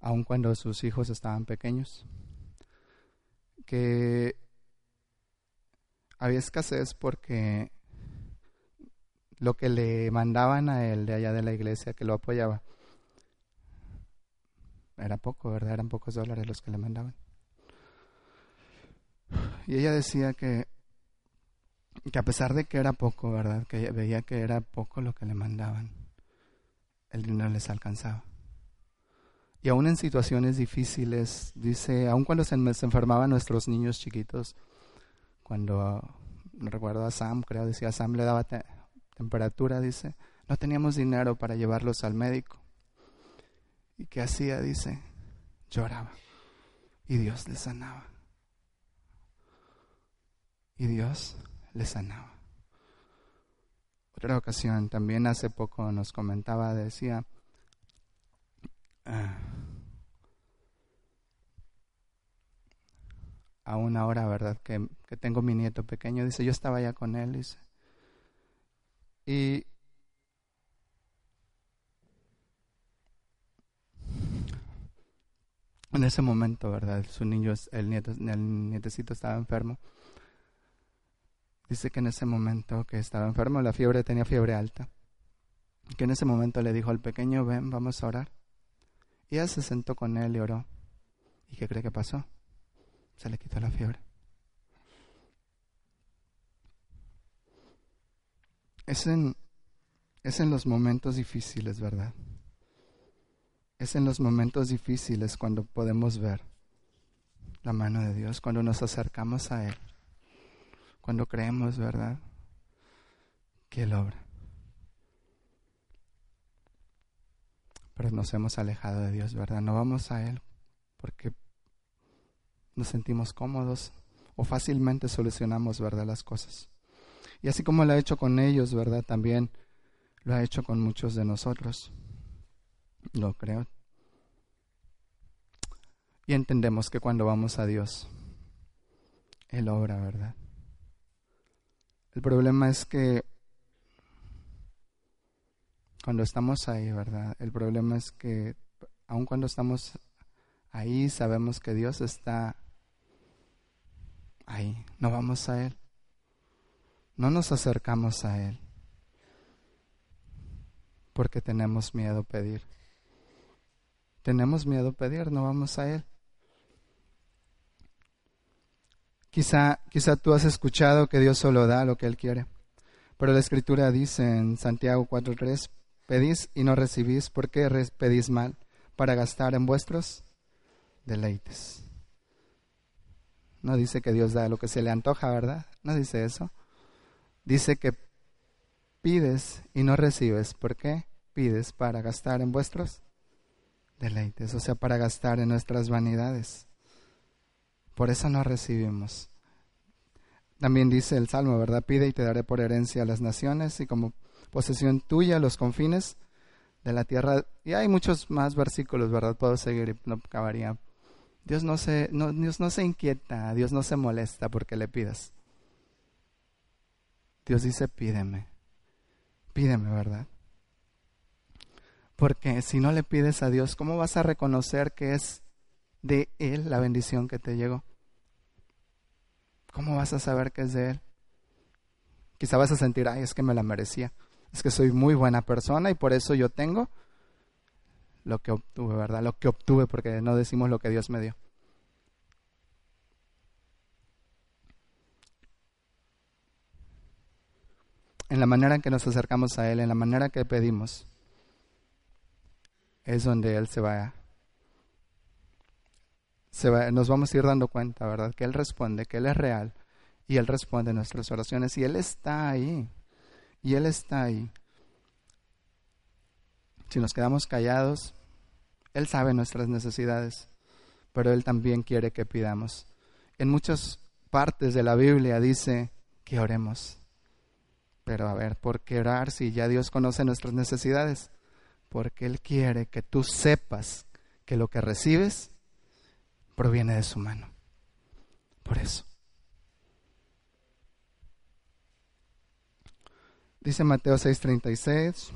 Speaker 1: Aun cuando sus hijos estaban pequeños, que había escasez porque lo que le mandaban a él de allá de la iglesia que lo apoyaba. Era poco, ¿verdad? Eran pocos dólares los que le mandaban. Y ella decía que, que a pesar de que era poco, ¿verdad? Que veía que era poco lo que le mandaban, el dinero les alcanzaba. Y aún en situaciones difíciles, dice, aún cuando se, enfermaban nuestros niños chiquitos, cuando, recuerdo a Sam, creo, decía, Sam le daba temperatura, dice, no teníamos dinero para llevarlos al médico. ¿Y qué hacía? Dice, lloraba. Y Dios le sanaba. Y Dios le sanaba. Otra ocasión, también hace poco nos comentaba, decía, ah, a una hora, ¿verdad? Que, que tengo mi nieto pequeño, dice, yo estaba ya con él, dice, y en ese momento, ¿verdad? Su niño, el, nietecito estaba enfermo. Dice que en ese momento que estaba enfermo, la fiebre tenía fiebre alta, que en ese momento le dijo al pequeño, ven, vamos a orar. Y ella se sentó con él y oró. ¿Y qué cree que pasó? Se le quitó la fiebre. Es en, es en los momentos difíciles, ¿verdad? Es en los momentos difíciles cuando podemos ver la mano de Dios, cuando nos acercamos a Él, cuando creemos, ¿verdad? Que Él obra. Pero nos hemos alejado de Dios, ¿verdad? No vamos a Él porque nos sentimos cómodos o fácilmente solucionamos, ¿verdad? Las cosas. Y así como lo ha hecho con ellos, ¿verdad? También lo ha hecho con muchos de nosotros. Lo creo. Y entendemos que cuando vamos a Dios, Él obra, ¿verdad? El problema es que cuando estamos ahí, ¿verdad? El problema es que aun cuando estamos ahí, sabemos que Dios está ahí. No vamos a Él. No nos acercamos a Él porque tenemos miedo a pedir. Tenemos miedo a pedir, no vamos a Él. Quizá, quizá tú has escuchado que Dios solo da lo que Él quiere, pero la Escritura dice en Santiago 4.3, pedís y no recibís, ¿por qué pedís mal? Para gastar en vuestros deleites. No dice que Dios da lo que se le antoja, ¿verdad? No dice eso. Dice que pides y no recibes. ¿Por qué? Pides para gastar en vuestros deleites, o sea, para gastar en nuestras vanidades. Por eso no recibimos. También dice el Salmo, ¿verdad? Pide y te daré por herencia a las naciones y como posesión tuya los confines de la tierra. Y hay muchos más versículos, ¿verdad? Puedo seguir y no acabaría. Dios no se, Dios no se inquieta, Dios no se molesta porque le pidas. Dios dice, pídeme, pídeme, ¿verdad? Porque si no le pides a Dios, ¿cómo vas a reconocer que es de Él la bendición que te llegó? ¿Cómo vas a saber que es de Él? Quizá vas a sentir, ay, es que me la merecía. Es que soy muy buena persona y por eso yo tengo lo que obtuve, ¿verdad? Lo que obtuve, porque no decimos lo que Dios me dio. En la manera en que nos acercamos a Él, en la manera que pedimos, es donde Él se va, se va, nos vamos a ir dando cuenta, ¿verdad? Que Él responde, que Él es real y Él responde nuestras oraciones y Él está ahí, y Él está ahí. Si nos quedamos callados, Él sabe nuestras necesidades, pero Él también quiere que pidamos. En muchas partes de la Biblia dice que oremos. Pero a ver, ¿por qué orar si ya Dios conoce nuestras necesidades? Porque Él quiere que tú sepas que lo que recibes proviene de su mano. Por eso. Dice Mateo 6:36,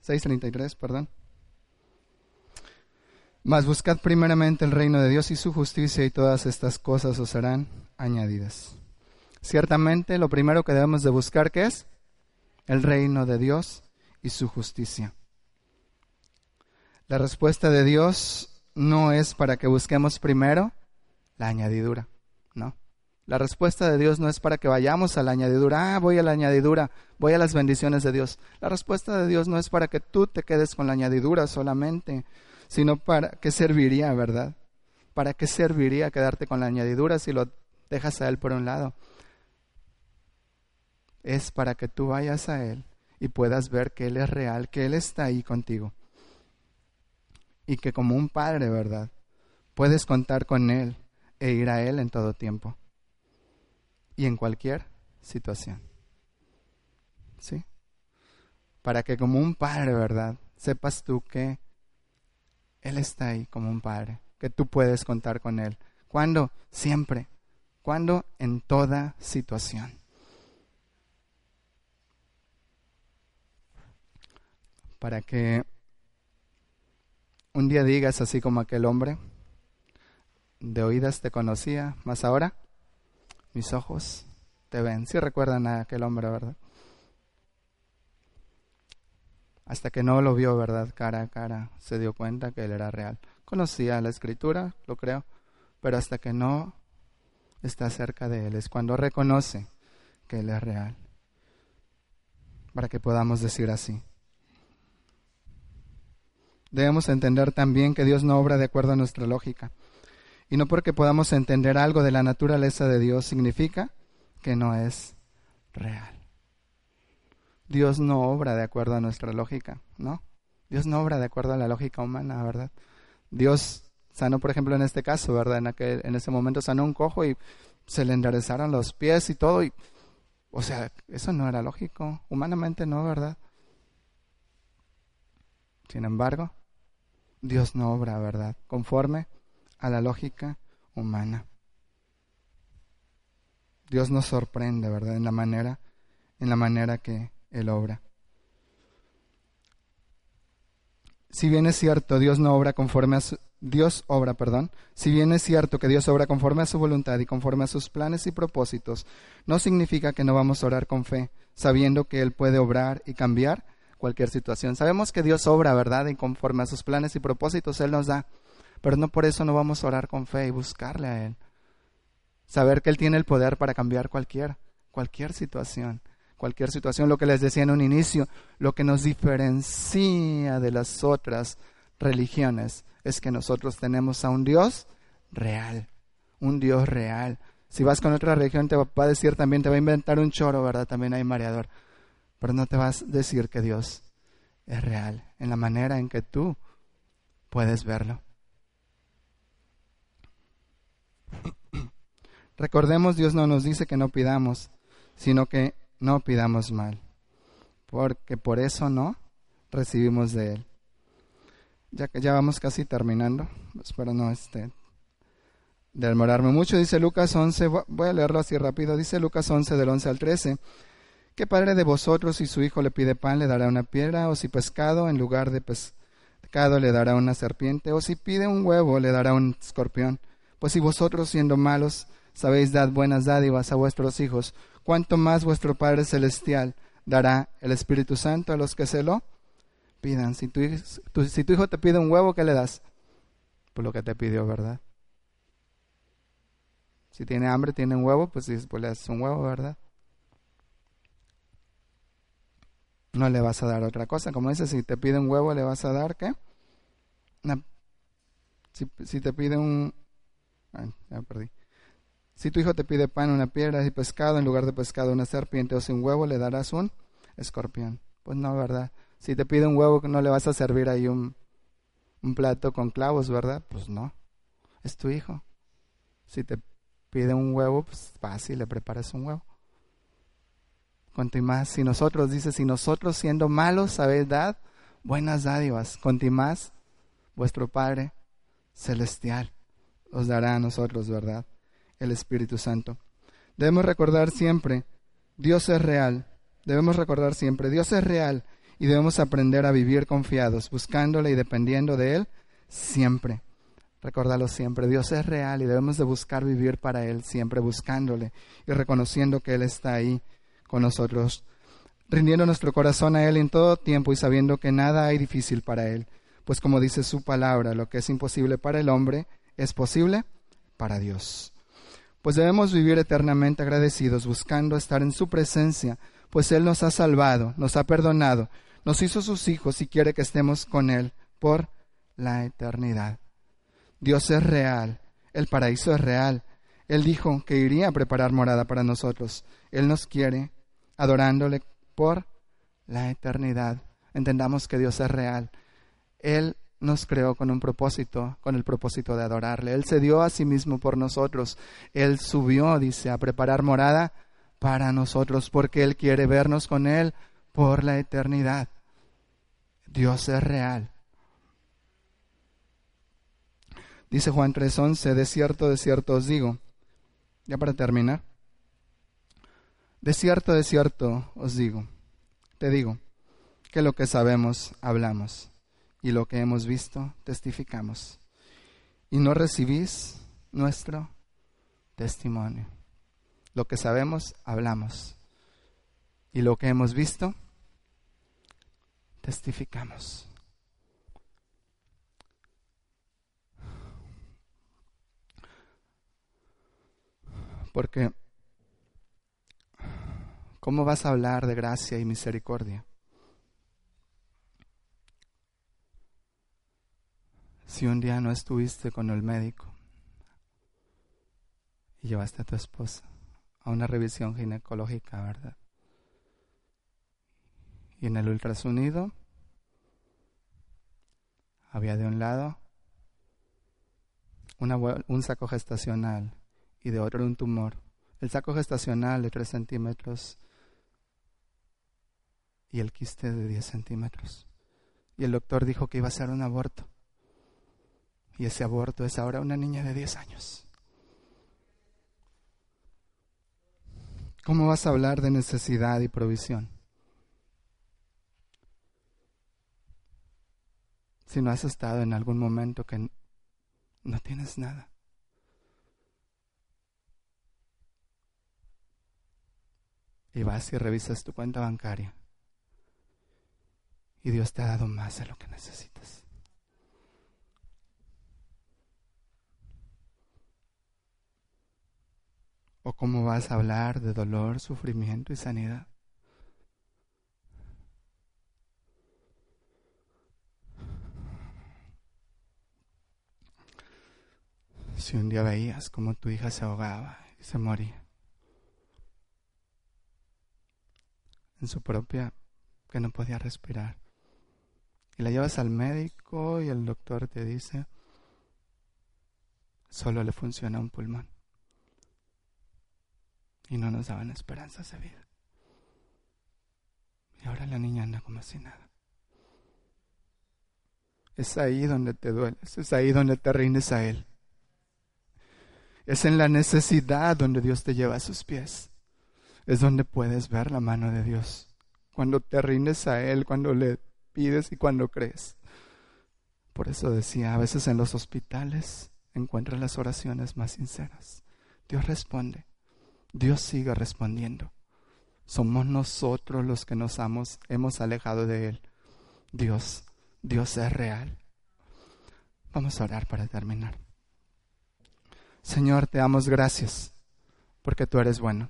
Speaker 1: 6:33, perdón. Mas buscad primeramente el reino de Dios y su justicia y todas estas cosas os serán añadidas. Ciertamente lo primero que debemos de buscar ¿qué es? El reino de Dios y su justicia. La respuesta de Dios no es para que busquemos primero la añadidura, no. La respuesta de Dios no es para que vayamos a la añadidura, ah, voy a la añadidura, voy a las bendiciones de Dios. La respuesta de Dios no es para que tú te quedes con la añadidura solamente, sino para qué serviría, ¿verdad? ¿Para qué serviría quedarte con la añadidura si lo dejas a Él por un lado? Es para que tú vayas a Él y puedas ver que Él es real, que Él está ahí contigo y que como un padre, ¿verdad? Puedes contar con Él e ir a Él en todo tiempo y en cualquier situación. ¿Sí? Para que como un padre, ¿verdad? Sepas tú que Él está ahí como un padre, que tú puedes contar con Él. ¿Cuándo? Siempre. ¿Cuándo? En toda situación. Para que un día digas así como aquel hombre, de oídas te conocía, más ahora mis ojos te ven. Si recuerdan a aquel hombre, ¿verdad? Hasta que no lo vio, ¿verdad? Cara a cara, se dio cuenta que él era real. Conocía la escritura, lo creo, pero hasta que no está cerca de él es cuando reconoce que él es real. Para que podamos decir así. Debemos entender también que Dios no obra de acuerdo a nuestra lógica. Y no porque podamos entender algo de la naturaleza de Dios significa que no es real. Dios no obra de acuerdo a nuestra lógica, ¿no? Dios no obra de acuerdo a la lógica humana, ¿verdad? Dios sanó, por ejemplo, en este caso, ¿verdad? En, aquel, en ese momento sanó un cojo y se le enderezaron los pies y todo. Y, o sea, eso no era lógico. Humanamente no, ¿verdad? Sin embargo, Dios no obra, ¿verdad? Conforme a la lógica humana. Dios nos sorprende, ¿verdad? En la manera, en la manera que Él obra. Si bien es cierto, Dios no obra conforme a su, Dios obra, perdón. Si bien es cierto que Dios obra conforme a su voluntad y conforme a sus planes y propósitos, no significa que no vamos a orar con fe, sabiendo que Él puede obrar y cambiar cualquier situación. Sabemos que Dios obra, ¿verdad? Y conforme a sus planes y propósitos Él nos da. Pero no por eso no vamos a orar con fe y buscarle a Él. Saber que Él tiene el poder para cambiar cualquier, cualquier situación. Cualquier situación, lo que les decía en un inicio, lo que nos diferencia de las otras religiones es que nosotros tenemos a un Dios real, un Dios real. Si vas con otra religión te va a decir también, te va a inventar un choro, ¿verdad? También hay mareador no te vas a decir que Dios es real en la manera en que tú puedes verlo. *clears throat* Recordemos, Dios no nos dice que no pidamos, sino que no pidamos mal, porque por eso no recibimos de Él. Ya que ya vamos casi terminando, espero no este, demorarme mucho, dice Lucas 11, voy a leerlo así rápido, dice Lucas 11 del 11 al 13. ¿Qué padre de vosotros si su hijo le pide pan le dará una piedra? ¿O si pescado en lugar de pescado le dará una serpiente? ¿O si pide un huevo le dará un escorpión? Pues si vosotros siendo malos sabéis dar buenas dádivas a vuestros hijos, ¿cuánto más vuestro Padre Celestial dará el Espíritu Santo a los que se lo pidan? Si tu, hijo te pide un huevo, ¿qué le das? Por lo que te pidió, ¿verdad? Si tiene hambre, tiene un huevo, pues, pues le das un huevo, ¿verdad? No le vas a dar otra cosa. Como dice, si te pide un huevo, le vas a dar qué? si, te pide un... ya perdí. Si tu hijo te pide pan, una piedra y pescado, en lugar de pescado una serpiente o sin huevo, le darás un escorpión. Pues no, ¿verdad? Si te pide un huevo, no le vas a servir ahí un, un plato con clavos, ¿verdad? Pues no. Es tu hijo. Si te pide un huevo, pues fácil, le preparas un huevo. Cuanto si nosotros, dice, si nosotros siendo malos sabéis dar buenas dádivas, cuanto vuestro Padre celestial os dará a nosotros, ¿verdad? El Espíritu Santo. Debemos recordar siempre, Dios es real. Debemos recordar siempre, Dios es real y debemos aprender a vivir confiados, buscándole y dependiendo de Él siempre. Recordarlo siempre, Dios es real y debemos de buscar vivir para Él siempre, buscándole y reconociendo que Él está ahí con nosotros, rindiendo nuestro corazón a Él en todo tiempo y sabiendo que nada hay difícil para Él, pues como dice su palabra, lo que es imposible para el hombre es posible para Dios. Pues debemos vivir eternamente agradecidos, buscando estar en su presencia, pues Él nos ha salvado, nos ha perdonado, nos hizo sus hijos y quiere que estemos con Él por la eternidad. Dios es real, el paraíso es real. Él dijo que iría a preparar morada para nosotros. Él nos quiere adorándole por la eternidad. Entendamos que Dios es real. Él nos creó con un propósito, con el propósito de adorarle. Él se dio a sí mismo por nosotros. Él subió, dice, a preparar morada para nosotros, porque Él quiere vernos con Él por la eternidad. Dios es real. Dice Juan 3:11, de cierto, de cierto os digo, ya para terminar, de cierto, de cierto os digo, te digo, que lo que sabemos hablamos y lo que hemos visto testificamos. Y no recibís nuestro testimonio. Lo que sabemos, hablamos. Y lo que hemos visto, testificamos. Porque, ¿cómo vas a hablar de gracia y misericordia? Si un día no estuviste con el médico y llevaste a tu esposa a una revisión ginecológica, ¿verdad? Y en el ultrasonido había de un lado un saco gestacional y de otro un tumor. El saco gestacional de 3 centímetros y el quiste de 10 centímetros. Y el doctor dijo que iba a ser un aborto. Y ese aborto es ahora una niña de 10 años. ¿Cómo vas a hablar de necesidad y provisión? Si no has estado en algún momento que no tienes nada. Y vas y revisas tu cuenta bancaria. Y Dios te ha dado más de lo que necesitas. ¿O cómo vas a hablar de dolor, sufrimiento y sanidad? Si un día veías como tu hija se ahogaba y se moría en su propia, que no podía respirar, y la llevas al médico y el doctor te dice, solo le funciona un pulmón y no nos daban esperanzas de vida. Y ahora la niña anda como si nada. Es ahí donde te dueles, es ahí donde te rindes a Él. Es en la necesidad donde Dios te lleva a sus pies. Es donde puedes ver la mano de Dios. Cuando te rindes a Él, cuando le pides y cuando crees. Por eso decía, a veces en los hospitales encuentras las oraciones más sinceras. Dios responde. Dios sigue respondiendo. Somos nosotros los que nos hemos, hemos alejado de Él. Dios, Dios es real. Vamos a orar para terminar. Señor, te damos gracias porque tú eres bueno.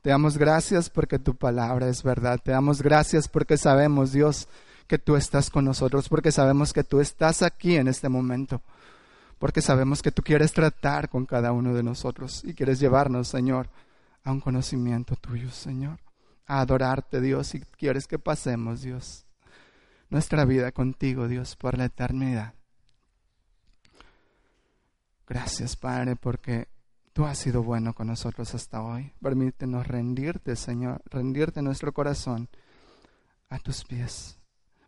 Speaker 1: Te damos gracias porque tu palabra es verdad. Te damos gracias porque sabemos, Dios, que tú estás con nosotros, porque sabemos que tú estás aquí en este momento porque sabemos que tú quieres tratar con cada uno de nosotros y quieres llevarnos, Señor, a un conocimiento tuyo, Señor, a adorarte, Dios, y quieres que pasemos, Dios, nuestra vida contigo, Dios, por la eternidad. Gracias, Padre, porque tú has sido bueno con nosotros hasta hoy. Permítenos rendirte, Señor, rendirte nuestro corazón a tus pies.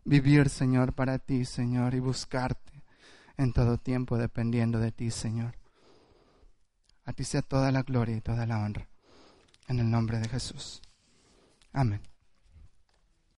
Speaker 1: Vivir, Señor, para ti, Señor, y buscarte en todo tiempo dependiendo de ti, Señor. A ti sea toda la gloria y toda la honra. En el nombre de Jesús. Amén.